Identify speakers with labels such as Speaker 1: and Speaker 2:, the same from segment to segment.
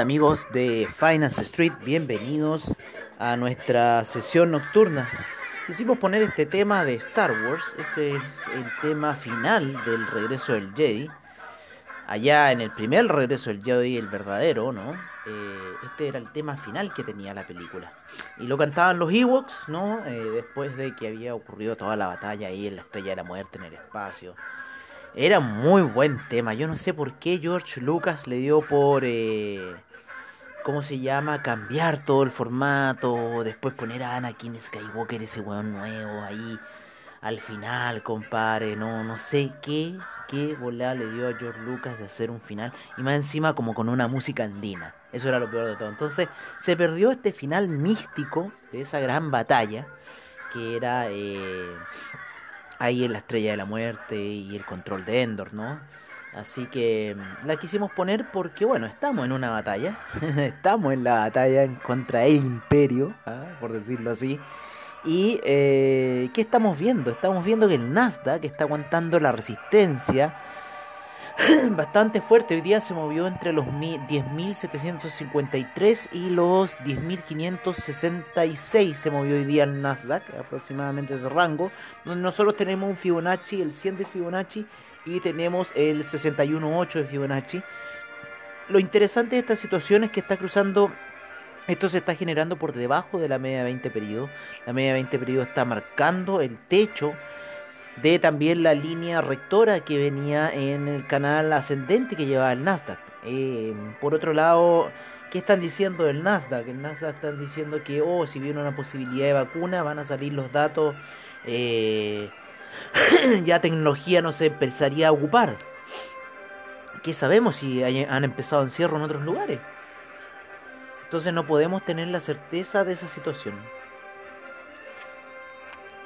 Speaker 1: Amigos de Finance Street, bienvenidos a nuestra sesión nocturna. Quisimos poner este tema de Star Wars, este es el tema final del regreso del Jedi. Allá en el primer regreso del Jedi, el verdadero, ¿no? Eh, este era el tema final que tenía la película. Y lo cantaban los Ewoks, ¿no? Eh, después de que había ocurrido toda la batalla ahí en la Estrella de la Muerte, en el espacio. Era muy buen tema. Yo no sé por qué George Lucas le dio por... Eh, ¿Cómo se llama? Cambiar todo el formato. Después poner a Anakin Skywalker, ese weón nuevo ahí. Al final, compadre. No, no sé qué, qué volada le dio a George Lucas de hacer un final. Y más encima como con una música andina. Eso era lo peor de todo. Entonces se perdió este final místico de esa gran batalla. Que era... Eh, ahí en la Estrella de la Muerte y el control de Endor, ¿no? Así que mm, la quisimos poner porque, bueno, estamos en una batalla, estamos en la batalla contra el imperio, ¿ah? por decirlo así. Y, eh, ¿qué estamos viendo? Estamos viendo que el Nasdaq está aguantando la resistencia bastante fuerte. Hoy día se movió entre los 10.753 y los 10.566. Se movió hoy día el Nasdaq, aproximadamente ese rango. Donde nosotros tenemos un Fibonacci, el 100 de Fibonacci, y tenemos el 61.8 de Fibonacci. Lo interesante de esta situación es que está cruzando esto se está generando por debajo de la media de 20 periodos. La media de 20 periodos está marcando el techo de también la línea rectora que venía en el canal ascendente que llevaba el Nasdaq. Eh, por otro lado, ¿qué están diciendo del Nasdaq? El Nasdaq están diciendo que, oh, si viene una posibilidad de vacuna, van a salir los datos, eh, ya tecnología no se empezaría a ocupar. ¿Qué sabemos si han empezado encierro en otros lugares? Entonces no podemos tener la certeza de esa situación.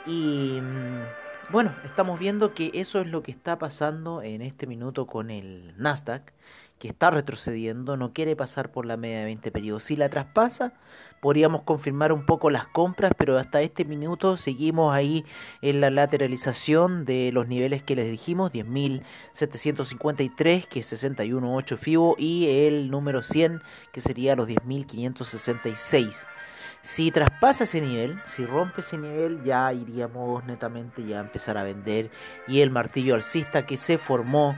Speaker 1: Y mm, bueno, estamos viendo que eso es lo que está pasando en este minuto con el Nasdaq, que está retrocediendo, no quiere pasar por la media de 20 periodos. Si la traspasa, podríamos confirmar un poco las compras, pero hasta este minuto seguimos ahí en la lateralización de los niveles que les dijimos, 10.753, que es 61.8 FIBO, y el número 100, que sería los 10.566. Si traspasa ese nivel, si rompe ese nivel, ya iríamos netamente ya a empezar a vender y el martillo alcista que se formó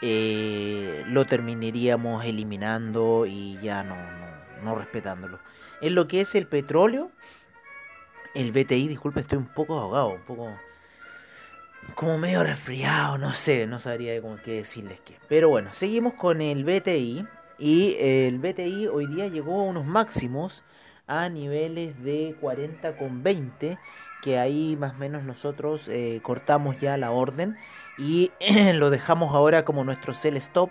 Speaker 1: eh, lo terminaríamos eliminando y ya no, no, respetándolo. En lo que es el petróleo, el BTI, disculpe, estoy un poco ahogado, un poco como medio resfriado, no sé, no sabría cómo qué decirles qué. Pero bueno, seguimos con el BTI y el BTI hoy día llegó a unos máximos a niveles de 40 con 20 que ahí más o menos nosotros eh, cortamos ya la orden y lo dejamos ahora como nuestro sell stop.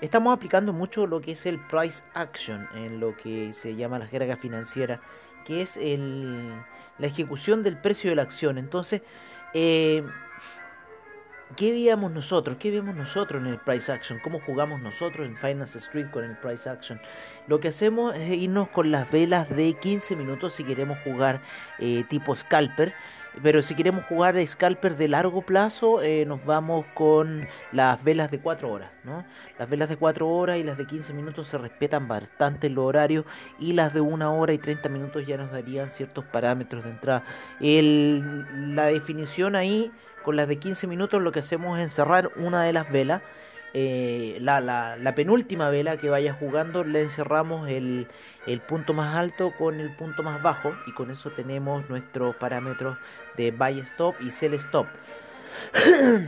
Speaker 1: Estamos aplicando mucho lo que es el price action en lo que se llama la jerga financiera, que es el, la ejecución del precio de la acción. Entonces, eh, ¿Qué veíamos nosotros? ¿Qué vemos nosotros en el price action? ¿Cómo jugamos nosotros en Finance Street con el price action? Lo que hacemos es irnos con las velas de 15 minutos si queremos jugar eh, tipo scalper. Pero si queremos jugar de scalper de largo plazo, eh, nos vamos con las velas de 4 horas. ¿no? Las velas de 4 horas y las de 15 minutos se respetan bastante los horarios y las de 1 hora y 30 minutos ya nos darían ciertos parámetros de entrada. El, la definición ahí con las de 15 minutos lo que hacemos es encerrar una de las velas. Eh, la, penúltima vela que vaya jugando le encerramos el, el, punto más alto con el punto más bajo y con eso tenemos nuestros parámetros de buy stop y sell stop.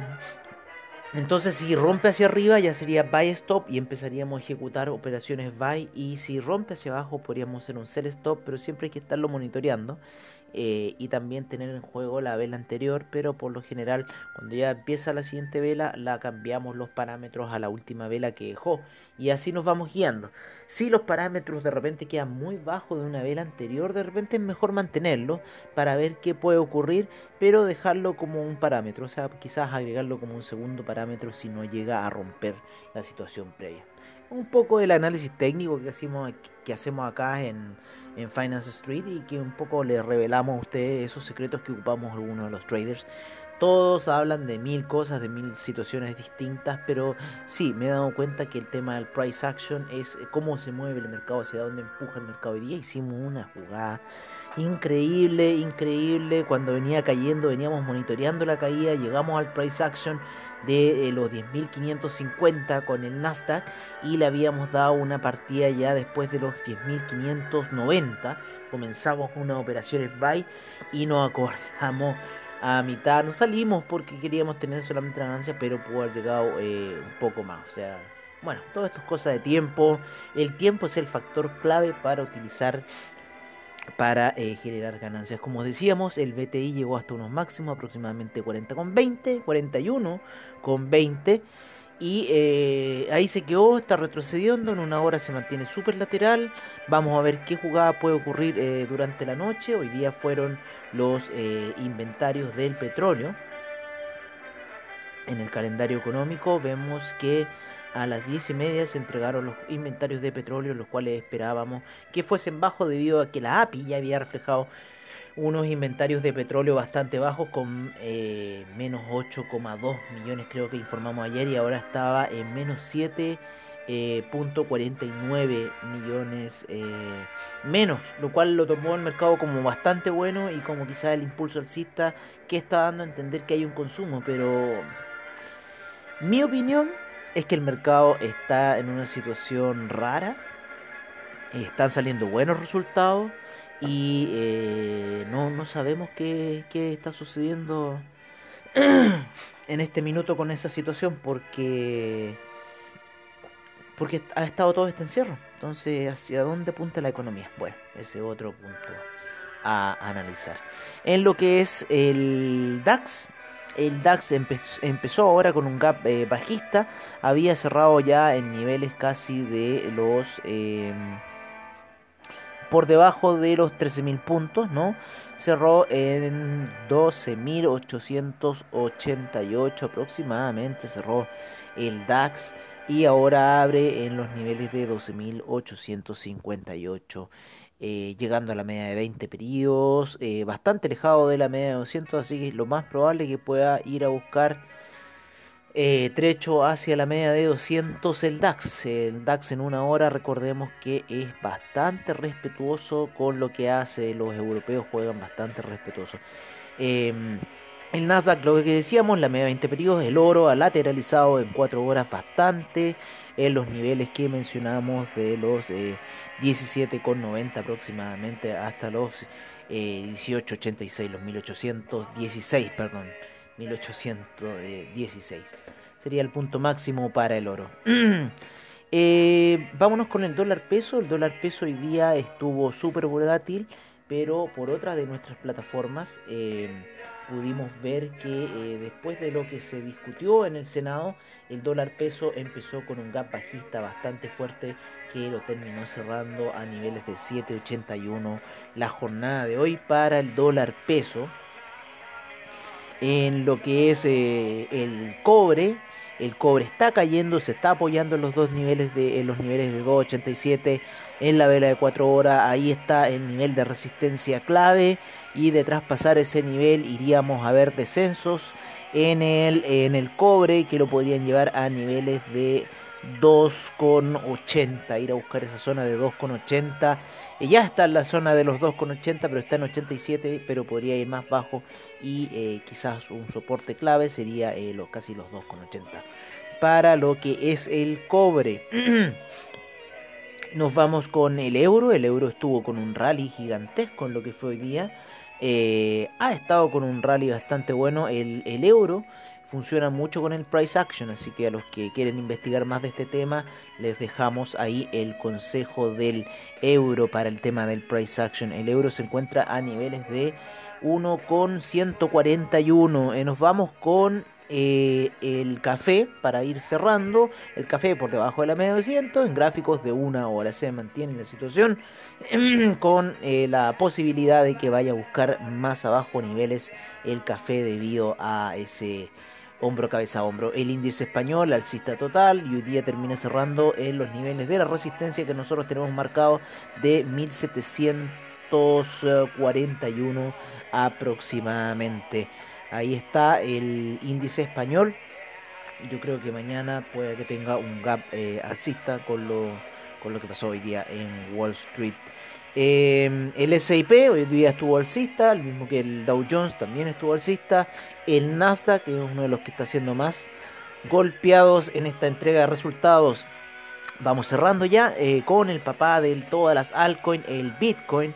Speaker 1: Entonces si rompe hacia arriba ya sería buy stop y empezaríamos a ejecutar operaciones buy y si rompe hacia abajo podríamos hacer un sell stop pero siempre hay que estarlo monitoreando eh, y también tener en juego la vela anterior, pero por lo general cuando ya empieza la siguiente vela la cambiamos los parámetros a la última vela que dejó y así nos vamos guiando. Si los parámetros de repente quedan muy bajos de una vela anterior, de repente es mejor mantenerlo para ver qué puede ocurrir, pero dejarlo como un parámetro, o sea, quizás agregarlo como un segundo parámetro si no llega a romper la situación previa un poco del análisis técnico que hacemos, que hacemos acá en, en Finance Street y que un poco le revelamos a ustedes esos secretos que ocupamos algunos de los traders. Todos hablan de mil cosas, de mil situaciones distintas, pero sí, me he dado cuenta que el tema del price action es cómo se mueve el mercado, hacia dónde empuja el mercado. Hoy día hicimos una jugada increíble, increíble. Cuando venía cayendo, veníamos monitoreando la caída, llegamos al price action de eh, los 10.550 con el Nasdaq y le habíamos dado una partida ya después de los 10.590. Comenzamos unas operaciones buy y nos acordamos a mitad. No salimos porque queríamos tener solamente la ganancia, pero pudo haber llegado eh, un poco más. O sea, bueno, todo esto es cosa de tiempo. El tiempo es el factor clave para utilizar para eh, generar ganancias. Como decíamos, el BTI llegó hasta unos máximos aproximadamente 40,20, 41,20 y eh, ahí se quedó, está retrocediendo, en una hora se mantiene súper lateral. Vamos a ver qué jugada puede ocurrir eh, durante la noche. Hoy día fueron los inventarios del petróleo. En el calendario económico vemos que a las diez y media se entregaron los inventarios de petróleo, los cuales esperábamos que fuesen bajos debido a que la API ya había reflejado unos inventarios de petróleo bastante bajos con eh, menos 8,2 millones creo que informamos ayer y ahora estaba en menos 7 eh, millones eh, menos, lo cual lo tomó el mercado como bastante bueno y como quizás el impulso alcista que está dando a entender que hay un consumo, pero mi opinión es que el mercado está en una situación rara, están saliendo buenos resultados y eh, no, no sabemos qué, qué está sucediendo en este minuto con esa situación porque porque ha estado todo este encierro. Entonces, ¿hacia dónde apunta la economía? Bueno, ese otro punto a analizar. En lo que es el DAX, el DAX empezó ahora con un gap eh, bajista, había cerrado ya en niveles casi de los... Em, por debajo de los 13.000 puntos, ¿no? Cerró en 12.888 aproximadamente, cerró el DAX y ahora abre en los niveles de 12.858 eh, llegando a la media de 20 periodos, eh, bastante alejado de la media de 200, así que lo más probable es que pueda ir a buscar eh, trecho hacia la media de 200 el DAX. El DAX en una hora, recordemos que es bastante respetuoso con lo que hace, los europeos juegan bastante respetuoso. Em, el Nasdaq, lo que decíamos, la media de 20 periodos, el oro ha lateralizado en 4 horas bastante en los niveles que mencionamos de los 17,90 aproximadamente hasta los 18,86, los 1816, perdón, 1816. Sería el punto máximo para el oro. eh, vámonos con el dólar peso. El dólar peso hoy día estuvo súper volátil, pero por otra de nuestras plataformas eh, pudimos ver que eh, después de lo que se discutió en el Senado, el dólar peso empezó con un gap bajista bastante fuerte que lo terminó cerrando a niveles de 7.81 la jornada de hoy para el dólar peso. En lo que es eh, el cobre, el cobre está cayendo, se está apoyando en los dos niveles de los niveles de 2.87 en la vela de 4 horas, ahí está el nivel de resistencia clave y de traspasar ese nivel iríamos a ver descensos en el en el cobre que lo podrían llevar a niveles de 2,80 ir a buscar esa zona de 2,80 ya está en la zona de los 2,80 pero está en 87 pero podría ir más bajo y eh, quizás un soporte clave sería eh, casi los 2,80 para lo que es el cobre nos vamos con el euro. El euro estuvo con un rally gigantesco en lo que fue hoy día. Eh, ha estado con un rally bastante bueno el, el euro funciona mucho con el price action, así que a los que quieren investigar más de este tema, les dejamos ahí el consejo del euro para el tema del price action. El euro se encuentra a niveles de 1,141. Eh, nos vamos con eh, el café para ir cerrando. El café por debajo de la media de 200 en gráficos de una hora. Se mantiene la situación con eh, la posibilidad de que vaya a buscar más abajo niveles el café debido a ese hombro cabeza hombro. El índice español alcista total y hoy día termina cerrando en los niveles de la resistencia que nosotros tenemos marcado de 1741 aproximadamente. Ahí está el índice español. Yo creo que mañana puede que tenga un gap eh, alcista con lo, con lo que pasó hoy día en Wall Street. Em, el SIP hoy día estuvo alcista, el mismo que el Dow Jones también estuvo alcista. El Nasdaq, que es uno de los que está haciendo más golpeados en esta entrega de resultados. Vamos cerrando ya eh, con el papá de todas las altcoins, el Bitcoin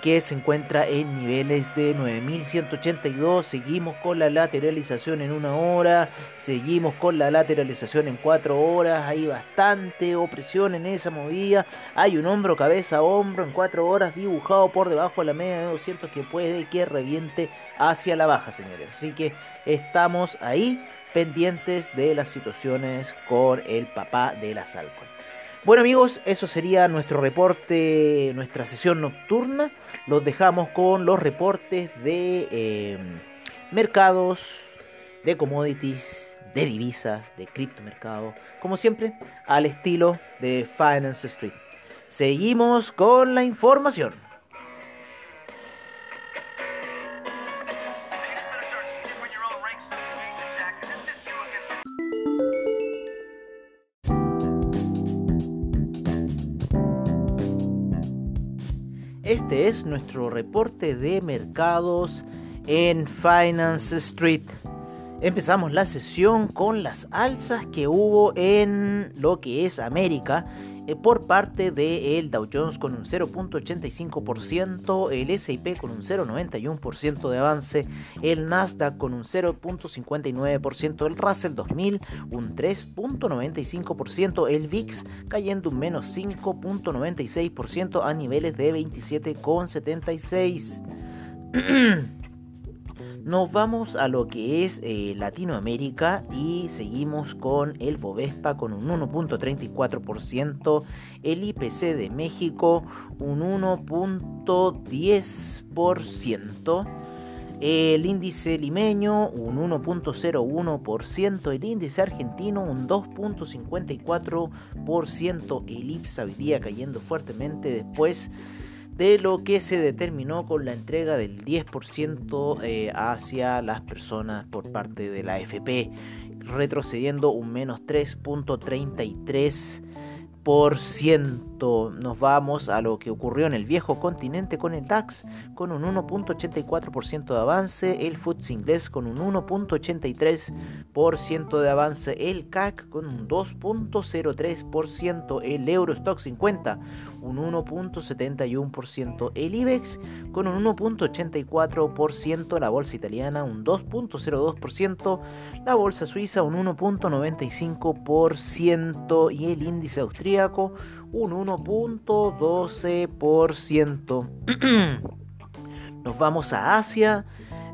Speaker 1: que se encuentra en niveles de 9182. Seguimos con la lateralización en una hora, seguimos con la lateralización en cuatro horas. Hay bastante opresión en esa movida. Hay un hombro, cabeza, hombro en cuatro horas dibujado por debajo de la media de 200 que puede que reviente hacia la baja, señores. Así que estamos ahí pendientes de las situaciones con el papá de las alcohol. Bueno amigos, eso sería nuestro reporte, nuestra sesión nocturna. Los dejamos con los reportes de em, mercados, de commodities, de divisas, de criptomercado, como siempre, al estilo de Finance Street. Seguimos con la información. Este es nuestro reporte de mercados en Finance Street. Empezamos la sesión con las alzas que hubo en lo que es América por parte del Dow Jones con un 0.85%, el S&P con un 0.91% de avance, el Nasdaq con un 0.59%, el Russell 2000 un 3.95%, el VIX cayendo un menos 5.96% a niveles de 27.76. Nos vamos a lo que es eh, Latinoamérica y seguimos con el Bovespa con un 1.34%, el IPC de México un 1.10%. El índice limeño un 1.01%, el índice argentino un 2.54%, el IPSA hoy día cayendo fuertemente después de lo que se determinó con la entrega del 10% eh, hacia las personas por parte de la AFP, retrocediendo un menos 3.33 nos vamos a lo que ocurrió en el viejo continente con el DAX con un 1.84% de avance, el FTSE inglés con un 1.83% de avance, el CAC con un 2.03%, el Eurostock 50 un 1.71%, el IBEX con un 1.84%, la bolsa italiana un 2.02%, la bolsa suiza un 1.95% y el índice un 1.12%. Nos vamos a Asia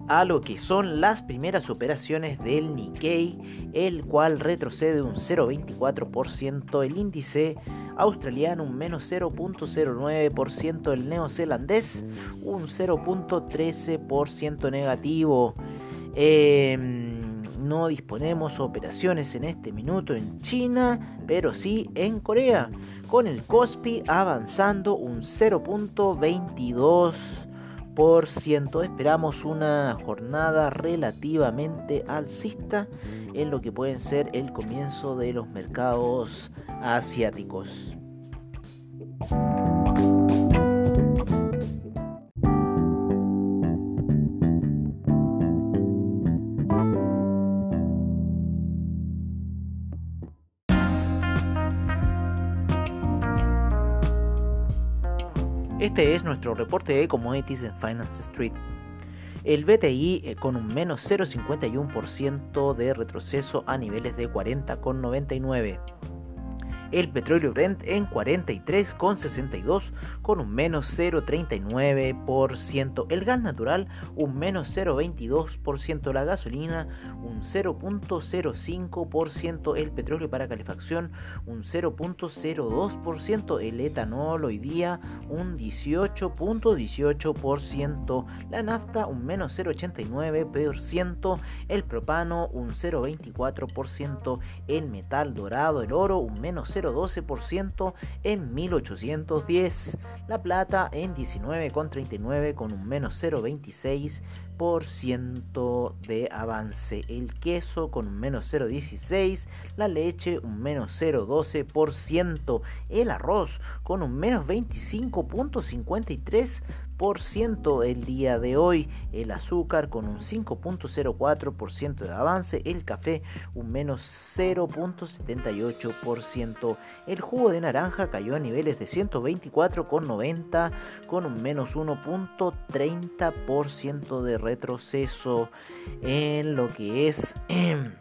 Speaker 1: a lo que son las primeras operaciones del Nikkei, el cual retrocede un 0.24%, el índice australiano un menos 0.09%, el neozelandés un 0.13% negativo. Em, no disponemos operaciones en este minuto en China, pero sí en Corea, con el Kospi avanzando un 0.22%. Esperamos una jornada relativamente alcista en lo que pueden ser el comienzo de los mercados asiáticos. Este es nuestro reporte de commodities en Finance Street. El BTI eh, con un menos 0,51% de retroceso a niveles de 40,99 el petróleo Brent en 43,62 con un menos 0,39%, el gas natural un menos 0,22%, la gasolina un 0,05%, el petróleo para calefacción un 0,02%, el etanol hoy día un 18,18%, la nafta un menos 0,89%, el propano un 0,24%, el metal dorado, el oro un menos 0,12% en 1810. La plata en 19,39 con un menos 0,26% de avance. El queso con un menos 0,16. La leche un menos 0,12%. El arroz con un menos 25,53% el día de hoy, el azúcar con un 5.04% de avance, el café un menos 0.78%, el jugo de naranja cayó a niveles de 124,90 con un menos 1.30% de retroceso en lo que es... Em,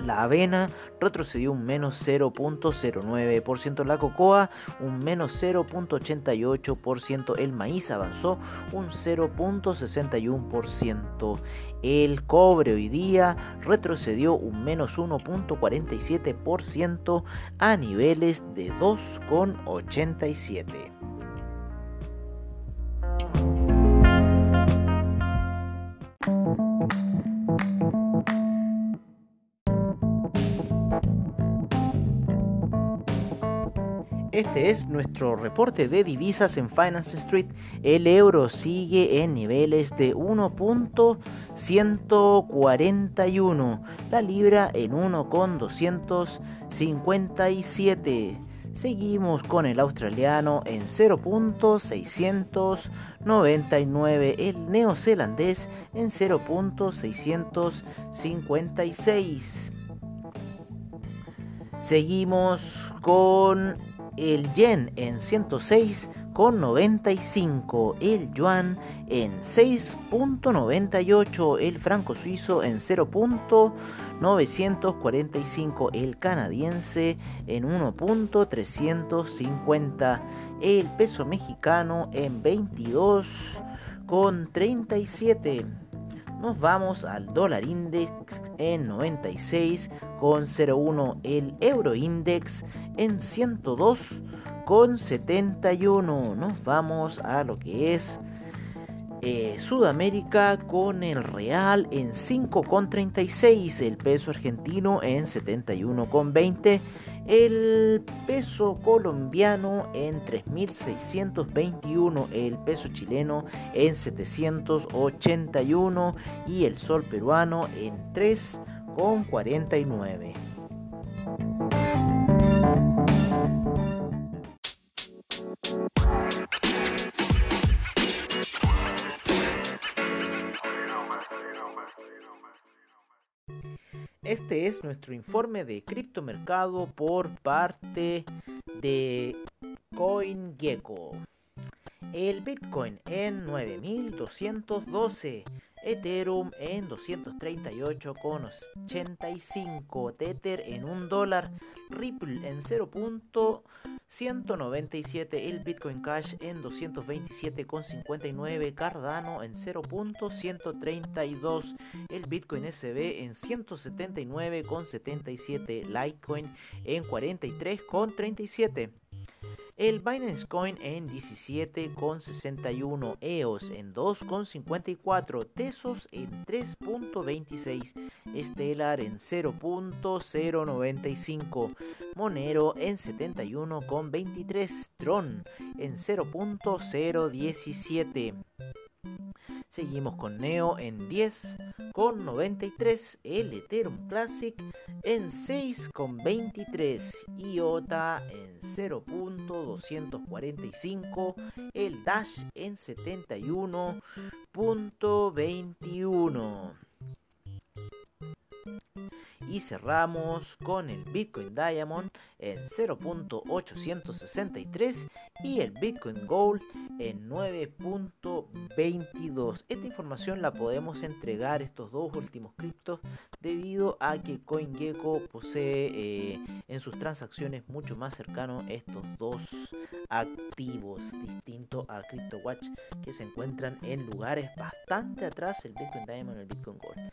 Speaker 1: la avena retrocedió un menos 0.09%. La cocoa un menos 0.88%. El maíz avanzó un 0.61%. El cobre hoy día retrocedió un menos 1.47% a niveles de 2.87. Este es nuestro reporte de divisas en Finance Street. El euro sigue en niveles de 1.141. La libra en 1.257. Seguimos con el australiano en 0.699, el neozelandés en 0.656. Seguimos con el yen en 106,95, el yuan en 6.98, el franco suizo en 0.945, el canadiense en 1.350, el peso mexicano en 22,37 nos vamos al dólar index en 96,01, el euro index en 102,71. Nos vamos a lo que es eh, Sudamérica con el real en 5,36, el peso argentino en 71,20 el peso colombiano en 3.621, el peso chileno en 781 y el sol peruano en 3,49. Este es nuestro informe de criptomercado por parte de CoinGecko. El Bitcoin en 9212, Ethereum en 238,85, Tether en 1 dólar, Ripple en 0.197, el Bitcoin Cash en 227,59, Cardano en 0.132, el Bitcoin SB en 179,77, Litecoin en 43,37. El Binance Coin en 17,61, EOS en 2,54, Tesos en 3,26, Stellar en 0.095, Monero en 71,23, Tron en 0.017. Seguimos con Neo en 10 con 93, el Ethereum Classic en 6 con 23, IOTA en 0.245, el Dash en 71.21. Y cerramos con el Bitcoin Diamond en 0.863 y el Bitcoin Gold en 9.22. Esta información la podemos entregar estos dos últimos criptos debido a que CoinGecko posee eh, en sus transacciones mucho más cercano estos dos activos distintos a CryptoWatch que se encuentran en lugares bastante atrás el Bitcoin Diamond y el Bitcoin Gold.